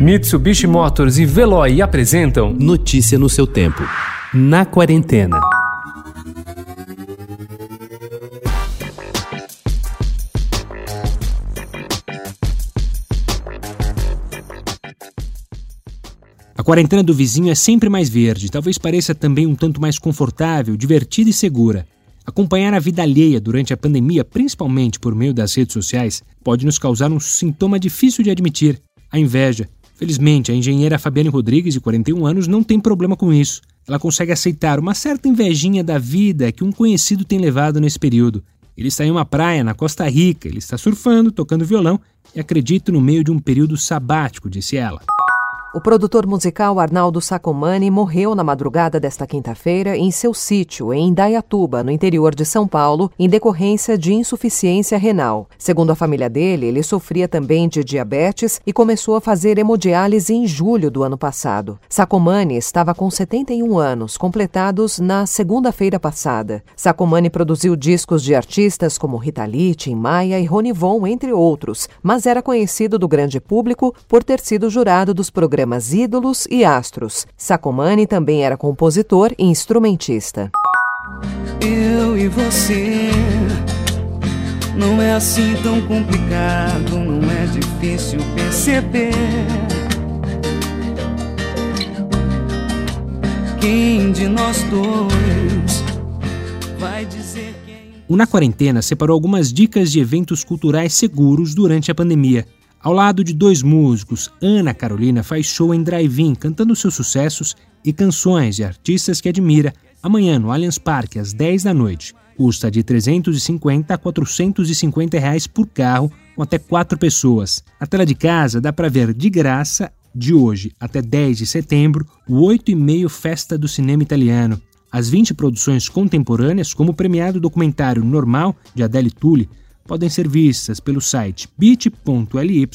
Mitsubishi Motors e Veloy apresentam Notícia no seu tempo. Na quarentena. A quarentena do vizinho é sempre mais verde, talvez pareça também um tanto mais confortável, divertida e segura. Acompanhar a vida alheia durante a pandemia, principalmente por meio das redes sociais, pode nos causar um sintoma difícil de admitir: a inveja. Felizmente, a engenheira Fabiane Rodrigues, de 41 anos, não tem problema com isso. Ela consegue aceitar uma certa invejinha da vida que um conhecido tem levado nesse período. Ele está em uma praia na Costa Rica, ele está surfando, tocando violão e acredito no meio de um período sabático, disse ela. O produtor musical Arnaldo Sacomani morreu na madrugada desta quinta-feira em seu sítio, em Indaiatuba, no interior de São Paulo, em decorrência de insuficiência renal. Segundo a família dele, ele sofria também de diabetes e começou a fazer hemodiálise em julho do ano passado. Sacomani estava com 71 anos, completados na segunda-feira passada. Sacomani produziu discos de artistas como Rita Lee, Tim Maia e Ronivon, entre outros, mas era conhecido do grande público por ter sido jurado dos programas programas Ídolos e Astros. Sacomani também era compositor e instrumentista. Eu e você não é assim tão complicado, não é difícil perceber. Quem de nós dois vai dizer quem. O Na Quarentena separou algumas dicas de eventos culturais seguros durante a pandemia. Ao lado de dois músicos, Ana Carolina faz show em drive-in cantando seus sucessos e canções de artistas que admira amanhã no Allianz Parque às 10 da noite. Custa de 350 a 450 reais por carro com até quatro pessoas. A tela de casa dá para ver de graça de hoje até 10 de setembro o 8 e Festa do Cinema Italiano. As 20 produções contemporâneas, como o premiado documentário Normal de Adele Tully, podem ser vistas pelo site bit.ly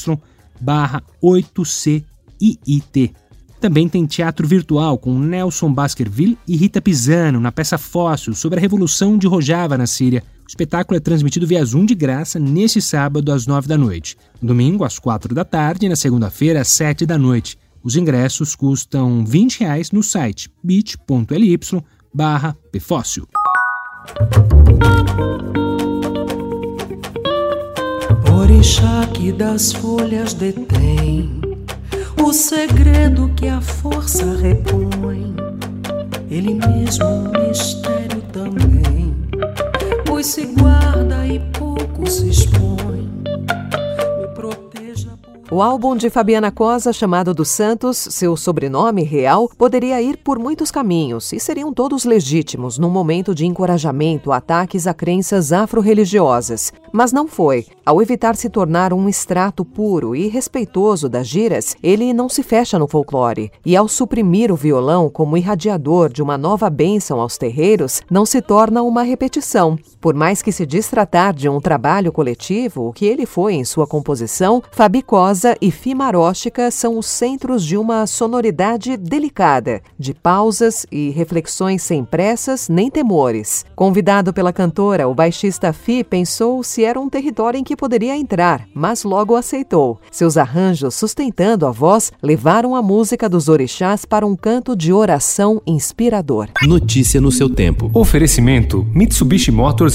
barra 8CIIT. Também tem teatro virtual com Nelson Baskerville e Rita Pisano na peça Fóssil sobre a Revolução de Rojava na Síria. O espetáculo é transmitido via Zoom de graça neste sábado às 9 da noite, domingo às 4 da tarde e na segunda-feira às 7 da noite. Os ingressos custam 20 reais no site bit.ly barra pfóssil. Orixá que das folhas detém o segredo que a força repõe. Ele mesmo um mistério também, pois se guarda e pouco se expõe. O álbum de Fabiana Cosa, chamado dos Santos, seu sobrenome real, poderia ir por muitos caminhos e seriam todos legítimos num momento de encorajamento a ataques a crenças afro-religiosas. Mas não foi. Ao evitar se tornar um extrato puro e respeitoso das giras, ele não se fecha no folclore. E ao suprimir o violão como irradiador de uma nova bênção aos terreiros, não se torna uma repetição. Por mais que se diz tratar de um trabalho coletivo, o que ele foi em sua composição, Fabi Cosa e Fimaróstica são os centros de uma sonoridade delicada, de pausas e reflexões sem pressas nem temores. Convidado pela cantora, o baixista Fi pensou se era um território em que poderia entrar, mas logo aceitou. Seus arranjos, sustentando a voz, levaram a música dos orixás para um canto de oração inspirador. Notícia no seu tempo. Oferecimento: Mitsubishi Motors